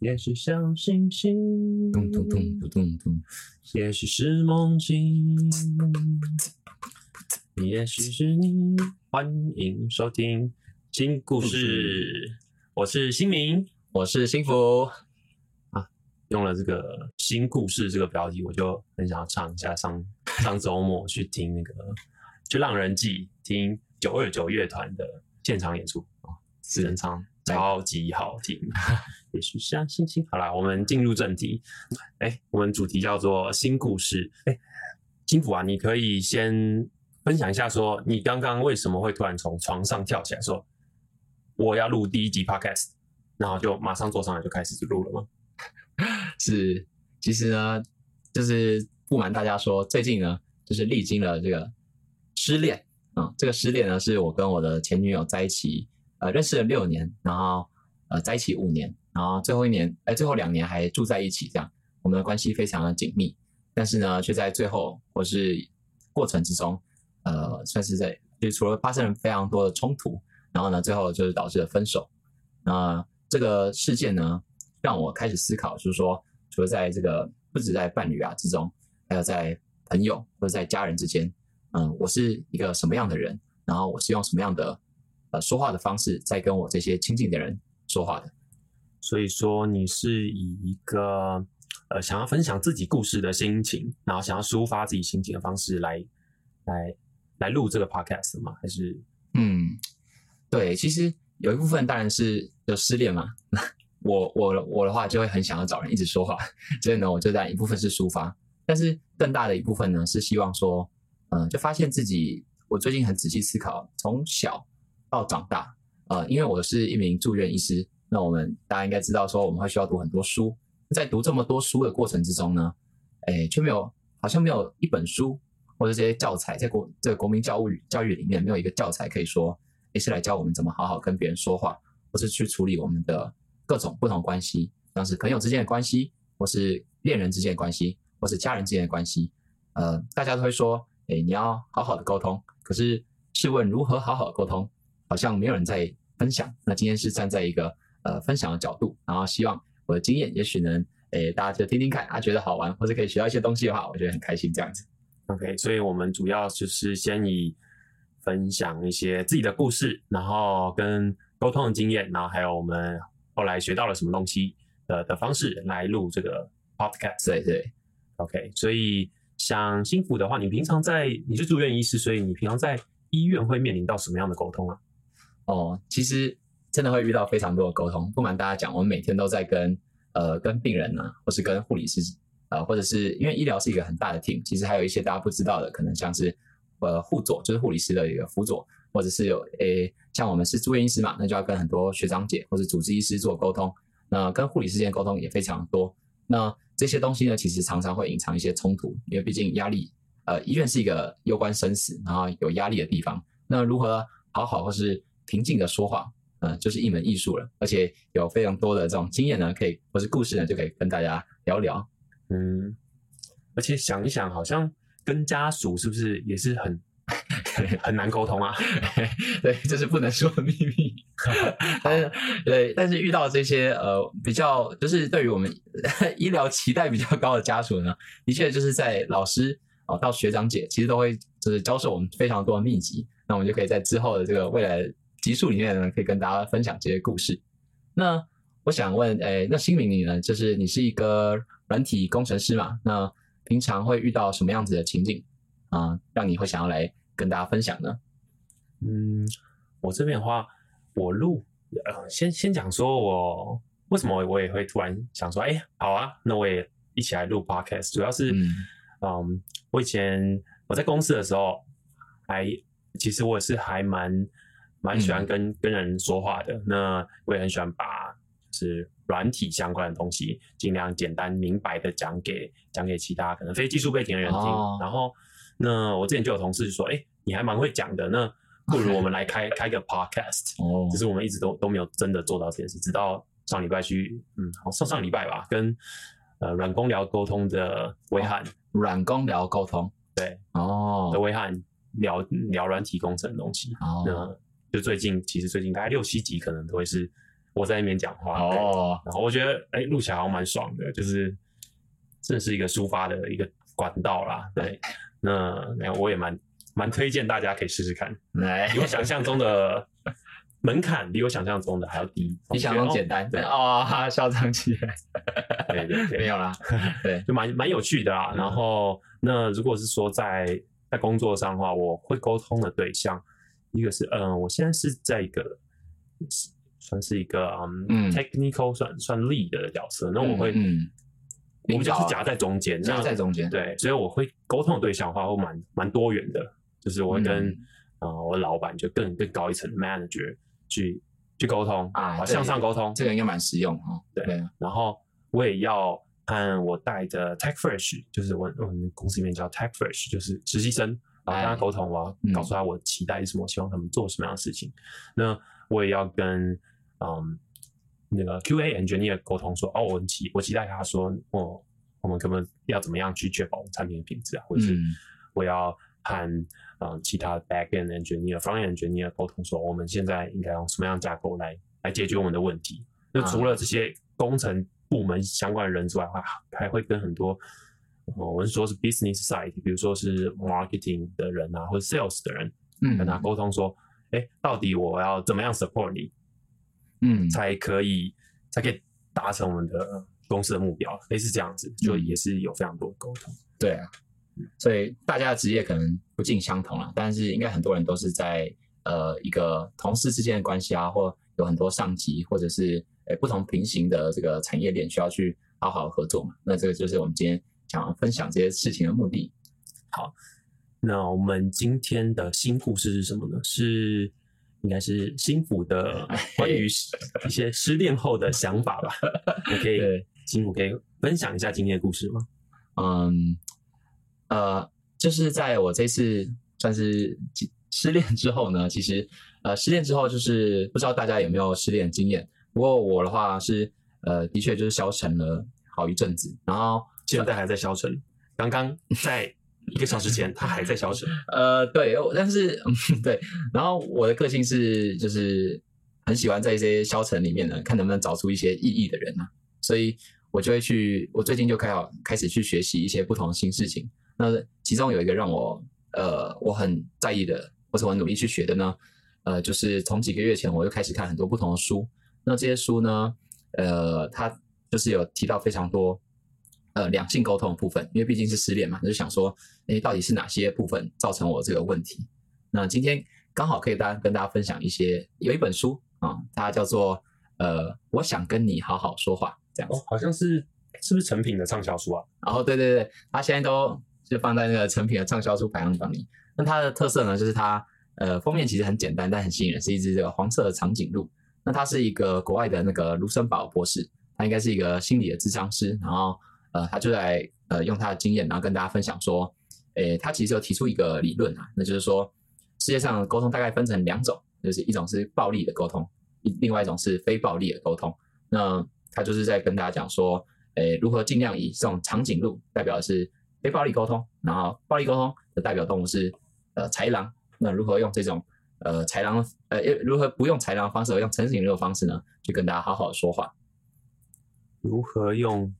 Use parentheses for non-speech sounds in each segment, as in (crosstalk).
也许像星星，咚咚咚咚咚咚，也许是梦境，也许是你。欢迎收听新故事，我是新明，我是幸福。啊用了这个新故事这个标题，我就很想要唱一下。上上周末去听那个就浪人记，听九二九乐团的现场演出啊，只能唱超级好听。(laughs) 也许像星星。好啦，我们进入正题。哎，我们主题叫做新故事。哎，金福啊，你可以先分享一下，说你刚刚为什么会突然从床上跳起来，说我要录第一集 podcast，然后就马上坐上来就开始录了吗？(laughs) 是，其实呢，就是不瞒大家说，最近呢，就是历经了这个失恋啊。这个失恋呢，是我跟我的前女友在一起，呃，认识了六年，然后呃，在一起五年，然后最后一年，哎，最后两年还住在一起，这样我们的关系非常的紧密。但是呢，却在最后或是过程之中，呃，算是在就除了发生了非常多的冲突，然后呢，最后就是导致了分手。那这个事件呢？让我开始思考，就是说，除了在这个不止在伴侣啊之中，还有在朋友或者在家人之间，嗯，我是一个什么样的人？然后我是用什么样的呃说话的方式在跟我这些亲近的人说话的？所以说，你是以一个呃想要分享自己故事的心情，然后想要抒发自己心情的方式来来来录这个 podcast 吗？还是嗯，对，其实有一部分当然是有失恋嘛。(laughs) 我我我的话就会很想要找人一直说话，所以呢，我就在一部分是抒发，但是更大的一部分呢是希望说，嗯，就发现自己，我最近很仔细思考，从小到长大，呃，因为我是一名住院医师，那我们大家应该知道说，我们会需要读很多书，在读这么多书的过程之中呢，哎，却没有好像没有一本书或者这些教材，在国这个国民教育教育里面没有一个教材可以说，哎，是来教我们怎么好好跟别人说话，或是去处理我们的。各种不同关系，像是朋友之间的关系，或是恋人之间的关系，或是家人之间的关系，呃，大家都会说，哎，你要好好的沟通。可是，试问如何好好沟通？好像没有人在分享。那今天是站在一个呃分享的角度，然后希望我的经验，也许能，哎，大家就听听看，啊，觉得好玩，或者可以学到一些东西的话，我觉得很开心这样子。OK，所以我们主要就是先以分享一些自己的故事，然后跟沟通的经验，然后还有我们。后来学到了什么东西的的方式来录这个 podcast，对对，OK。所以像幸福的话，你平常在你是住院医师，所以你平常在医院会面临到什么样的沟通啊？哦，其实真的会遇到非常多的沟通。不瞒大家讲，我们每天都在跟呃跟病人呢，或是跟护理师，呃，或者是因为医疗是一个很大的 team，其实还有一些大家不知道的，可能像是呃护佐，就是护理师的一个辅佐。或者是有诶，像我们是住院医师嘛，那就要跟很多学长姐或者主治医师做沟通。那跟护理师间沟通也非常多。那这些东西呢，其实常常会隐藏一些冲突，因为毕竟压力，呃，医院是一个攸关生死，然后有压力的地方。那如何好好或是平静的说话，嗯，就是一门艺术了。而且有非常多的这种经验呢，可以或是故事呢，就可以跟大家聊聊。嗯，而且想一想，好像跟家属是不是也是很。(laughs) 很难沟通啊，(laughs) 对，这是不能说的秘密。(laughs) 但是，对，但是遇到这些呃比较，就是对于我们医疗期待比较高的家属呢，的确就是在老师哦到学长姐，其实都会就是教授我们非常多的秘籍。那我们就可以在之后的这个未来集数里面呢，可以跟大家分享这些故事。那我想问，哎，那新明你呢？就是你是一个软体工程师嘛？那平常会遇到什么样子的情景啊，让你会想要来？跟大家分享呢？嗯，我这边的话，我录呃，先先讲说我为什么我也会突然想说，哎，好啊，那我也一起来录 podcast。主要是，嗯，我以前我在公司的时候，还其实我也是还蛮蛮喜欢跟跟人说话的。那我也很喜欢把就是软体相关的东西，尽量简单明白的讲给讲给其他可能非技术背景的人听，然后。那我之前就有同事说，哎，你还蛮会讲的，那不如我们来开 (laughs) 开个 podcast。哦，只是我们一直都都没有真的做到这件事，直到上礼拜去，嗯，好上上礼拜吧，跟呃软工聊沟通的威汉，软工聊沟通，对，哦，的威汉聊聊软体工程的东西。哦，那就最近其实最近大概六七集可能都会是我在那边讲话哦，然后我觉得哎录起来好像蛮爽的，就是这是一个抒发的一个管道啦。对，那那我也蛮蛮推荐大家可以试试看，比我想象中的 (laughs) 门槛比我想象中的还要低，你想象中简单。对哦，嚣张起来，对对对，没有啦，(laughs) 对，就蛮蛮有趣的啦。然后那如果是说在在工作上的话，我会沟通的对象，一个是嗯，我现在是在一个是。算是一个嗯，technical 算算 lead 的角色，那我会嗯，我们就是夹在中间，夹在中间，对，所以我会沟通的对象的话会蛮蛮多元的，就是我会跟啊我的老板就更更高一层 manager 去去沟通啊，向上沟通，这个应该蛮实用哦。对，然后我也要和我带着 tech fresh，就是我我们公司里面叫 tech fresh，就是实习生，然后跟他沟通，我要告诉他我期待是什么，希望他们做什么样的事情，那我也要跟。嗯，那个 QA engineer 沟通说，哦，我期我期待他说，我我们可能要怎么样去确保我们产品的品质啊，或者是我要和嗯其他 backend engineer、front engineer 沟通说，我们现在应该用什么样架构来来解决我们的问题。那除了这些工程部门相关的人之外的话，还会跟很多我们说是 business side，比如说是 marketing 的人啊，或者 sales 的人，嗯，跟他沟通说，哎，到底我要怎么样 support 你？嗯，才可以，才可以达成我们的公司的目标，类似这样子，就也是有非常多的沟通。对啊，所以大家的职业可能不尽相同了，但是应该很多人都是在呃一个同事之间的关系啊，或有很多上级，或者是诶不同平行的这个产业链需要去好好合作嘛。那这个就是我们今天想要分享这些事情的目的。好，那我们今天的新故事是什么呢？是。应该是新府的 (laughs) 关于一些失恋后的想法吧？你可以新府可以分享一下今天的故事吗？嗯，呃，就是在我这次算是失恋之后呢，其实呃，失恋之后就是不知道大家有没有失恋经验。不过我的话是呃，的确就是消沉了好一阵子，然后现在还在消沉。刚刚在。一个小时前，他还在消沉。呃，对，但是对，然后我的个性是，就是很喜欢在一些消沉里面呢，看能不能找出一些意义的人啊，所以我就会去，我最近就开好开始去学习一些不同的新事情。那其中有一个让我呃我很在意的，或者我努力去学的呢，呃，就是从几个月前我就开始看很多不同的书。那这些书呢，呃，它就是有提到非常多。呃，两性沟通的部分，因为毕竟是失恋嘛，就想说，哎，到底是哪些部分造成我这个问题？那今天刚好可以大家跟大家分享一些，有一本书啊，它叫做呃，我想跟你好好说话，这样哦，好像是是不是成品的畅销书啊？然后对对对，它现在都就放在那个成品的畅销书排行榜里。那它的特色呢，就是它呃封面其实很简单，但很吸引人，是一只这个黄色的长颈鹿。那它是一个国外的那个卢森堡博士，他应该是一个心理的智商师，然后。呃，他就在呃用他的经验，然后跟大家分享说，诶，他其实就提出一个理论啊，那就是说，世界上沟通大概分成两种，就是一种是暴力的沟通，另外一种是非暴力的沟通。那他就是在跟大家讲说，诶，如何尽量以这种长颈鹿代表的是非暴力沟通，然后暴力沟通的代表动物是呃豺狼，那如何用这种呃豺狼呃如何不用豺狼方式，而用长颈鹿的方式呢，去跟大家好好说话？如何用？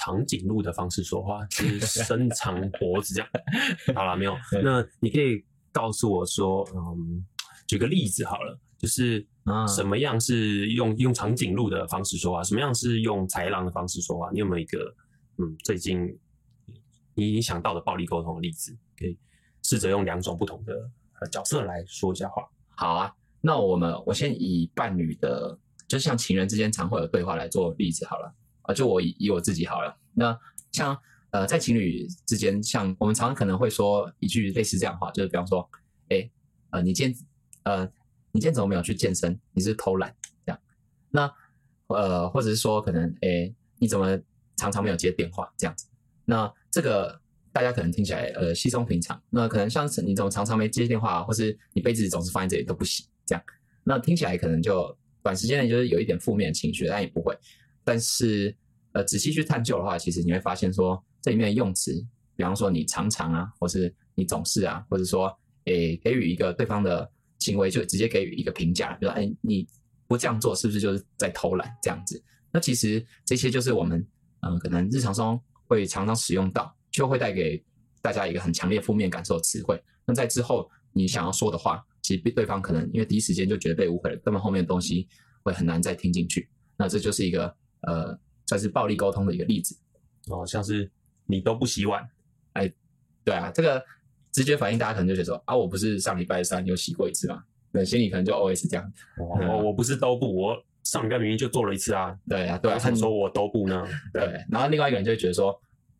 长颈鹿的方式说话，(laughs) 是伸长脖子这样。(laughs) 好了，没有。那你可以告诉我说，嗯，举个例子好了，就是什么样是用用长颈鹿的方式说话，什么样是用豺狼的方式说话？你有没有一个嗯，最近你想到的暴力沟通的例子？可以试着用两种不同的角色来说一下话。好啊，那我们我先以伴侣的，就像情人之间常会有对话来做例子好了。就我以以我自己好了。那像呃，在情侣之间，像我们常常可能会说一句类似这样的话，就是比方说，哎，呃，你今天呃，你今天怎么没有去健身？你是偷懒这样？那呃，或者是说，可能哎，你怎么常常没有接电话这样子？那这个大家可能听起来呃稀松平常。那可能像是你怎么常常没接电话，或是你杯子总是放在这里都不洗这样？那听起来可能就短时间内就是有一点负面情绪，但也不会。但是，呃，仔细去探究的话，其实你会发现说，这里面的用词，比方说你常常啊，或是你总是啊，或者说，诶，给予一个对方的行为就直接给予一个评价，比如说，哎，你不这样做是不是就是在偷懒这样子？那其实这些就是我们嗯可能日常中会常常使用到，就会带给大家一个很强烈负面感受的词汇。那在之后你想要说的话，其实对方可能因为第一时间就觉得被误会了，根本后面的东西会很难再听进去。那这就是一个呃算是暴力沟通的一个例子。哦，像是你都不洗碗，哎，对啊，这个直觉反应大家可能就觉得说啊，我不是上礼拜三有洗过一次吗？对，心里可能就 always 这样。我我不是都不，我上礼拜明明就做了一次啊。对啊，对啊，他说我都不呢。对，然后另外一个人就会觉得说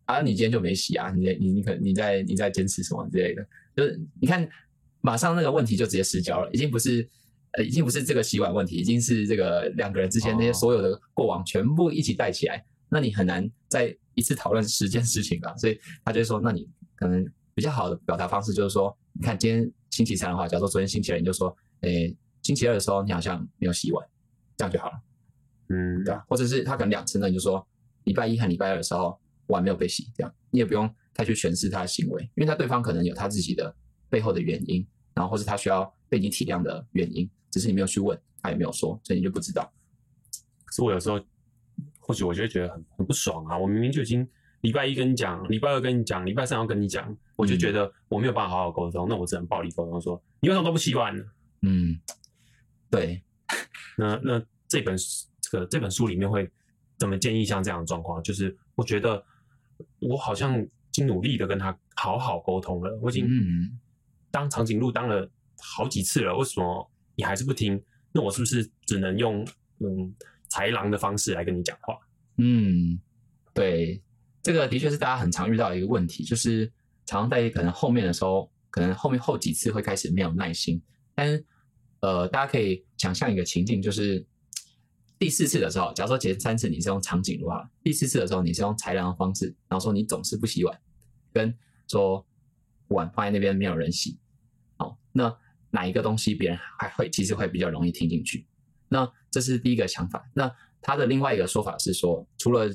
啊，你今天就没洗啊，你你你可你在你在坚持什么之类的，就是你看马上那个问题就直接失焦了，已经不是呃已经不是这个洗碗问题，已经是这个两个人之间那些所有的过往全部一起带起来，那你很难再一次讨论十件事情吧。所以他就说，那你可能比较好的表达方式就是说，你看今天。星期三的话，假如说昨天星期二，你就说，诶，星期二的时候你好像没有洗碗，这样就好了，嗯，对吧？或者是他可能两次，呢你就说礼拜一和礼拜二的时候碗没有被洗，这样你也不用太去诠释他的行为，因为他对方可能有他自己的背后的原因，然后或是他需要被你体谅的原因，只是你没有去问，他也没有说，所以你就不知道。可是我有时候或许我就会觉得很很不爽啊，我明明就已经。礼拜一跟你讲，礼拜二跟你讲，礼拜三要跟你讲，我就觉得我没有办法好好沟通，那我只能暴力沟通，说你为什么都不洗碗呢？嗯，对。那那这本这个这本书里面会怎么建议像这样的状况？就是我觉得我好像已经努力的跟他好好沟通了，我已经当长颈鹿当了好几次了，为什么你还是不听？那我是不是只能用嗯豺狼的方式来跟你讲话？嗯，对。这个的确是大家很常遇到的一个问题，就是常常在可能后面的时候，可能后面后几次会开始没有耐心。但，呃，大家可以想象一个情境，就是第四次的时候，假如说前三次你是用长颈鹿啊，第四次的时候你是用豺狼的方式，然后说你总是不洗碗，跟说碗放在那边没有人洗，好，那哪一个东西别人还会其实会比较容易听进去？那这是第一个想法。那他的另外一个说法是说，除了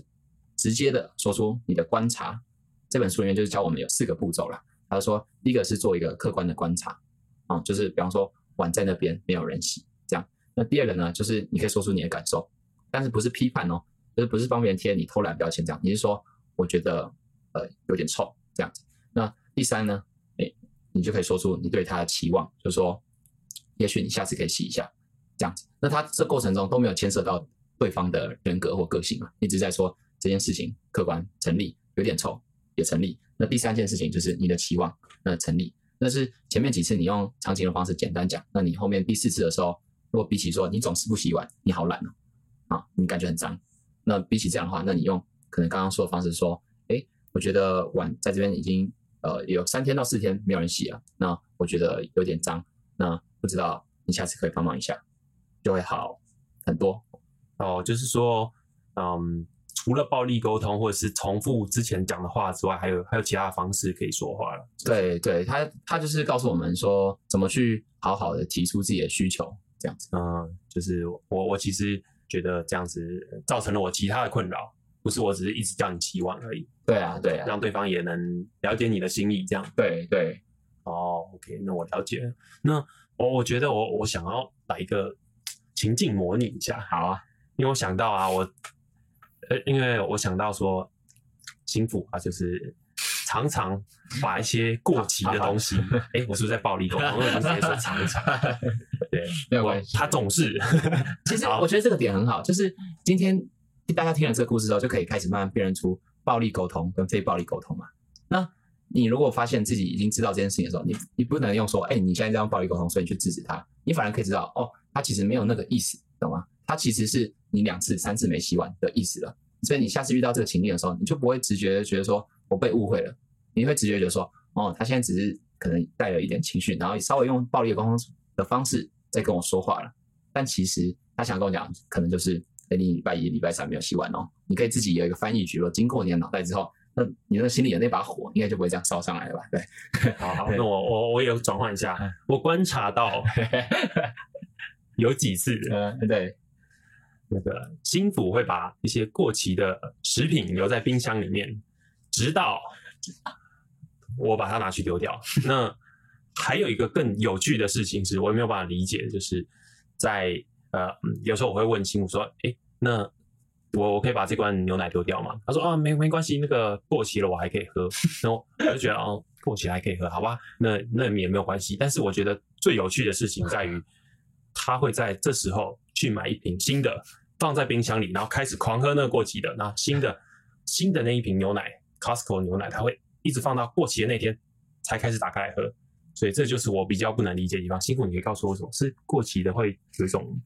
直接的说出你的观察，这本书里面就是教我们有四个步骤了。他说，第一个是做一个客观的观察，啊，就是比方说碗在那边没有人洗，这样。那第二个呢，就是你可以说出你的感受，但是不是批判哦，就是不是帮别人贴你偷懒标签这样，你是说我觉得呃有点臭这样子。那第三呢，你就可以说出你对他的期望，就说也许你下次可以洗一下这样子。那他这过程中都没有牵涉到对方的人格或个性嘛，一直在说。这件事情客观成立，有点臭也成立。那第三件事情就是你的期望，那成立。那是前面几次你用长情的方式简单讲，那你后面第四次的时候，如果比起说你总是不洗碗，你好懒哦，啊，你感觉很脏。那比起这样的话，那你用可能刚刚说的方式说，哎，我觉得碗在这边已经呃有三天到四天没有人洗了，那我觉得有点脏，那不知道你下次可以帮忙一下，就会好很多。哦，就是说，嗯。除了暴力沟通或者是重复之前讲的话之外，还有还有其他的方式可以说话了。对对，他他就是告诉我们说怎么去好好的提出自己的需求，这样子。嗯，就是我我其实觉得这样子造成了我其他的困扰，不是我只是一直叫你期望而已。对啊对啊，让对方也能了解你的心意，这样。对对。哦，OK，那我了解了。那我我觉得我我想要来一个情境模拟一下。好啊，因为我想到啊，我。呃，因为我想到说，心腹啊，就是常常把一些过期的东西，哎，我是不是在暴力沟通？我直接说常常，(laughs) 对，没有关系。他总是，其实我觉得这个点很好，就是今天大家听了这个故事之后，就可以开始慢慢辨认出暴力沟通跟非暴力沟通嘛。那你如果发现自己已经知道这件事情的时候，你你不能用说，哎，你现在这样暴力沟通，所以你去制止他，你反而可以知道，哦，他其实没有那个意思，懂吗？他其实是你两次、三次没洗碗的意思了，所以你下次遇到这个情境的时候，你就不会直觉觉得说我被误会了，你会直觉觉得说，哦，他现在只是可能带了一点情绪，然后稍微用暴力沟通的方式在跟我说话了。但其实他想跟我讲，可能就是哎，你礼拜一、礼拜三没有洗碗哦。你可以自己有一个翻译局，说经过你的脑袋之后，那你的心里的那把火应该就不会这样烧上来了吧？对，好，好，那我我我也转换一下，我观察到 (laughs) 有几次，嗯，对。那个心腹会把一些过期的食品留在冰箱里面，直到我把它拿去丢掉。那还有一个更有趣的事情是，我也没有办法理解，就是在呃，有时候我会问新妇说，哎，那我我可以把这罐牛奶丢掉吗？他说啊，没没关系，那个过期了我还可以喝。然后我就觉得哦，过期还可以喝，好吧，那那也没有关系。但是我觉得最有趣的事情在于，他会在这时候去买一瓶新的，放在冰箱里，然后开始狂喝那个过期的，那新的新的那一瓶牛奶，Costco 牛奶，他会一直放到过期的那天才开始打开来喝。所以这就是我比较不能理解的地方。辛苦，你可以告诉我什么是过期的会有一种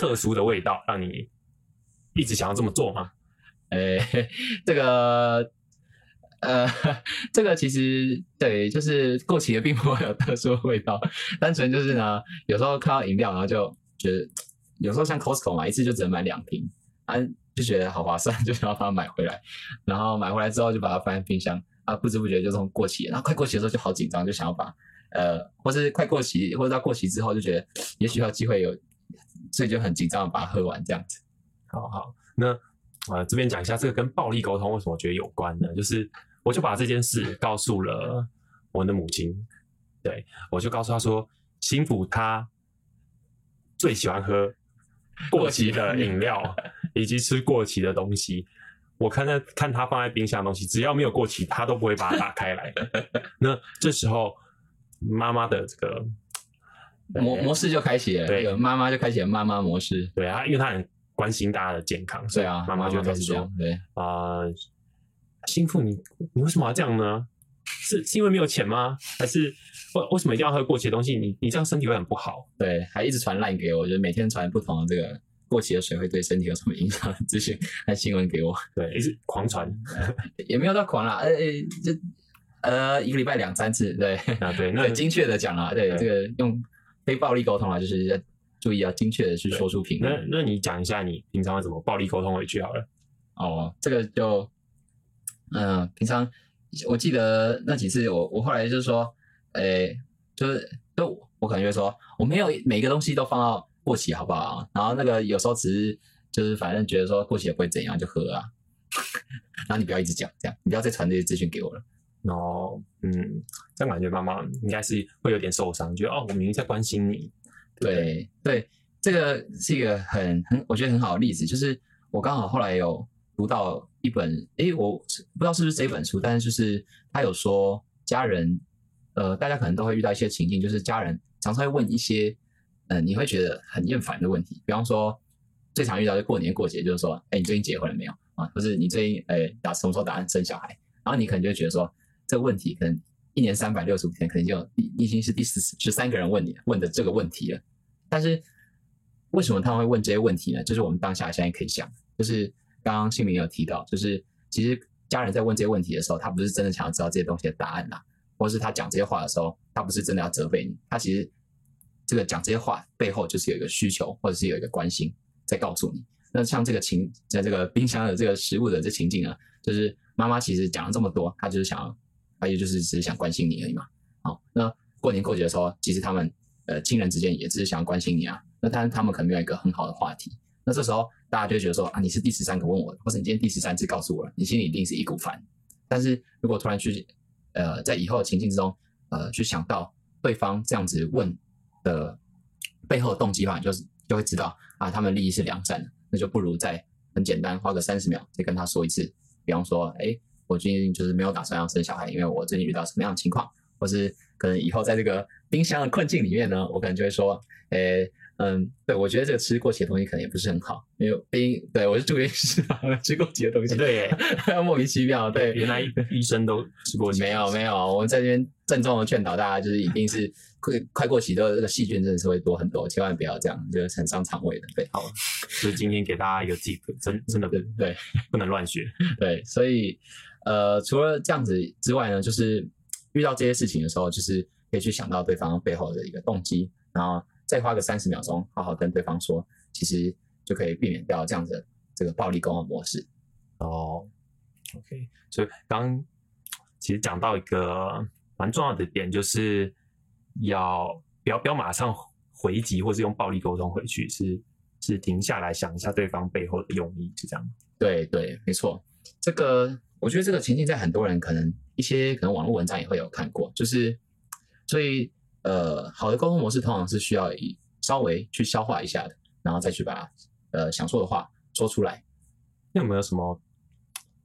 特殊的味道，让你一直想要这么做吗？(laughs) 呃，(laughs) 这个，呃，(laughs) 这个其实对，就是过期的并不会有特殊的味道，单纯就是呢，有时候看到饮料，然后就觉得，(tsk) 有时候像 Costco 嘛，一次就只能买两瓶，啊，就觉得好划算，就想要把它买回来，然后买回来之后就把它放在冰箱。啊，不知不觉就这种过期，然后快过期的时候就好紧张，就想要把，呃，或是快过期，或者到过期之后就觉得 (tsk) 也许有机会有，所以就很紧张把它喝完这样子。好好，那呃这边讲一下这个跟暴力沟通为什么我觉得有关呢？就是我就把这件事告诉了我的母亲，对我就告诉她说，辛苦她最喜欢喝过期的饮料 (laughs) 以及吃过期的东西。我看在看他放在冰箱的东西，只要没有过期，他都不会把它打开来。(laughs) 那这时候妈妈的这个模模式就开启了，对，妈妈就开启了妈妈模式。对啊，因为他很关心大家的健康，对啊，妈妈就开始说，对啊，心腹，你你为什么要这样呢？是是因为没有钱吗？还是为为什么一定要喝过期的东西？你你这样身体会很不好。对，还一直传烂给我，就是每天传不同的这个。过期的水会对身体有什么影响？资讯还新闻给我，对，一直狂传，(laughs) 也没有到狂啦，呃，就呃一个礼拜两三次，对啊，对，(laughs) 那精确的讲啦，对，这个用非暴力沟通啊，就是要注意要精确的去说出评论。那那你讲一下你平常会怎么暴力沟通回去好了？哦，这个就嗯，平常我记得那几次，我我后来就是说，诶，就是就我可能就说，我没有每个东西都放到。过期好不好？然后那个有时候只是就是反正觉得说过期也不会怎样，就喝啊。(laughs) 然后你不要一直讲这样，你不要再传这些资讯给我了。然后，嗯，这样感觉妈妈应该是会有点受伤，觉得哦，我明明在关心你。对对，这个是一个很很我觉得很好的例子，就是我刚好后来有读到一本，诶，我不知道是不是这本书，但是就是他有说家人，呃，大家可能都会遇到一些情境，就是家人常常会问一些。嗯，你会觉得很厌烦的问题，比方说最常遇到的过年过节，就是说，哎，你最近结婚了没有啊？或是你最近哎打什么时候打算生小孩？然后你可能就觉得说，这个问题可能一年三百六十五天，可能就已已经是第十十三个人问你问的这个问题了。但是为什么他们会问这些问题呢？就是我们当下现在可以想，就是刚刚姓名有提到，就是其实家人在问这些问题的时候，他不是真的想要知道这些东西的答案啦，或是他讲这些话的时候，他不是真的要责备你，他其实。这个讲这些话背后就是有一个需求，或者是有一个关心在告诉你。那像这个情，在这个冰箱的这个食物的这情境啊，就是妈妈其实讲了这么多，她就是想要，她也就是只是想关心你而已嘛。好，那过年过节的时候，其实他们呃亲人之间也只是想要关心你啊。那但是他们可能没有一个很好的话题。那这时候大家就会觉得说啊，你是第十三个问我的，或者你今天第十三次告诉我了，你心里一定是一股烦。但是如果突然去呃在以后的情境之中呃去想到对方这样子问。的背后动机的话，就是就会知道啊，他们利益是良善的，那就不如再很简单，花个三十秒再跟他说一次。比方说，哎，我最近就是没有打算要生小孩，因为我最近遇到什么样的情况，或是可能以后在这个冰箱的困境里面呢，我可能就会说，哎。嗯，对，我觉得这个吃过期的东西可能也不是很好，因为冰，对我是住院医师嘛，吃过期的东西，对，(laughs) 莫名其妙，对，原来医。(laughs) 生都吃过期，没有没有，我们在这边郑重的劝导大家，就是一定是快快过期的这个细菌真的是会多很多，千万不要这样，就是很伤肠胃的，对，好，所以今天给大家一个 tip，真真的对对，不能乱学，对，所以呃，除了这样子之外呢，就是遇到这些事情的时候，就是可以去想到对方背后的一个动机，然后。再花个三十秒钟，好好跟对方说，其实就可以避免掉这样子这个暴力沟通模式。哦，OK，所以刚其实讲到一个蛮重要的点，就是要不要不要马上回击，或是用暴力沟通回去，是是停下来想一下对方背后的用意，是这样。对对，没错。这个我觉得这个情境在很多人可能一些可能网络文章也会有看过，就是所以。呃，好的沟通模式通常是需要以稍微去消化一下的，然后再去把呃想说的话说出来。那有没有什么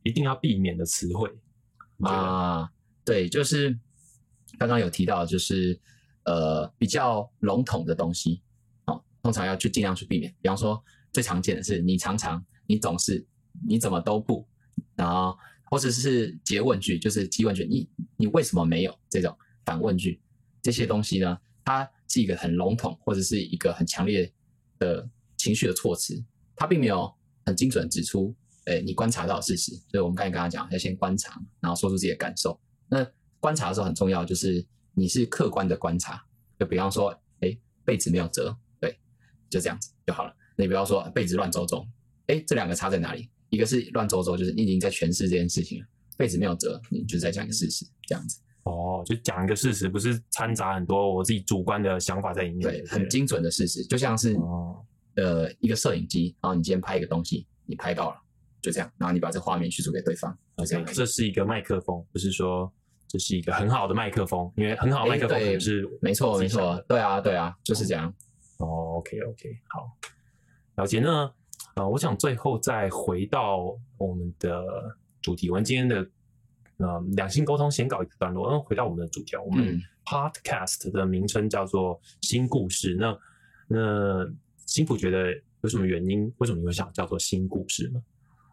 一定要避免的词汇啊？对，就是刚刚有提到，就是呃比较笼统的东西，哦，通常要去尽量去避免。比方说，最常见的是你常常、你总是、你怎么都不，然后或者是诘问句，就是提问句，你你为什么没有这种反问句？这些东西呢，它是一个很笼统或者是一个很强烈的情绪的措辞，它并没有很精准指出，哎，你观察到事实。所以我们刚才跟他讲，要先观察，然后说出自己的感受。那观察的时候很重要，就是你是客观的观察。就比方说，哎，被子没有折，对，就这样子就好了。你不要说被子乱走走，哎，这两个差在哪里？一个是乱走走，就是你已经在诠释这件事情了；被子没有折，你就在讲一个事实，这样子。哦，就讲一个事实，不是掺杂很多我自己主观的想法在里面。对，很精准的事实，就像是呃一个摄影机，然后你今天拍一个东西，你拍到了，就这样，然后你把这画面叙述给对方，就这样。这是一个麦克风，不是说这是一个很好的麦克风，因为很好的麦克风是没错没错，对啊对啊，就是这样。哦，OK OK，好，了解。那呃，我想最后再回到我们的主题，我们今天的。呃，两性沟通先告一个段落，然后回到我们的主题，我们 podcast 的名称叫做新故事。那那新普觉得有什么原因？为什么你会想叫做新故事呢？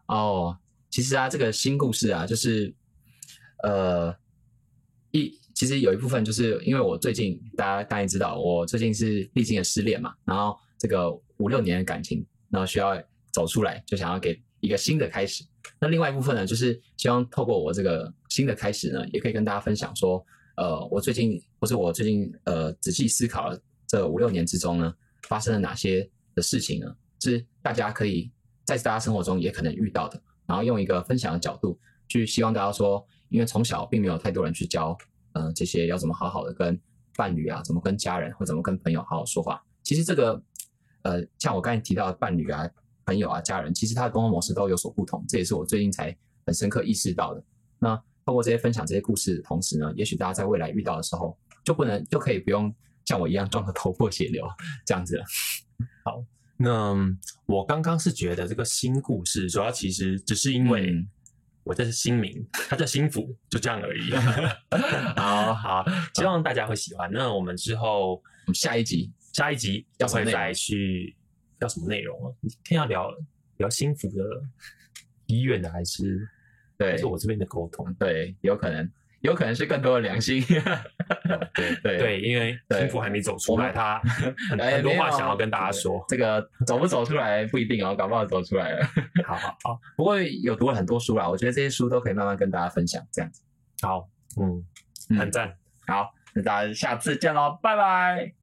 哦，其实啊，这个新故事啊，就是呃一，其实有一部分就是因为我最近大家大概知道，我最近是历经了失恋嘛，然后这个五六年的感情，然后需要走出来，就想要给一个新的开始。那另外一部分呢，就是希望透过我这个新的开始呢，也可以跟大家分享说，呃，我最近或是我最近呃仔细思考了这五六年之中呢，发生了哪些的事情呢？是大家可以在大家生活中也可能遇到的，然后用一个分享的角度去希望大家说，因为从小并没有太多人去教，呃，这些要怎么好好的跟伴侣啊，怎么跟家人或怎么跟朋友好好说话。其实这个，呃，像我刚才提到的伴侣啊。朋友啊，家人，其实他的沟通模式都有所不同，这也是我最近才很深刻意识到的。那透过这些分享这些故事的同时呢，也许大家在未来遇到的时候，就不能就可以不用像我一样撞得头破血流这样子了。好，那我刚刚是觉得这个新故事，主要其实只是因为我这是新名，它叫新福，就这样而已。(laughs) 好好，希望大家会喜欢。那我们之后下一集，下一集要会再去。叫什么内容啊？今天要聊聊幸福的医院的，还是对，是我这边的沟通？对，有可能，有可能是更多的良心。(laughs) 对对对，因为幸福还没走出来，他很 (laughs) 多话想要跟大家说。这个走不走出来不一定哦，搞不好走出来了。(laughs) 好好好，不过有读了很多书啦，我觉得这些书都可以慢慢跟大家分享，这样子。好，嗯，很赞。好，那大家下次见喽，拜拜。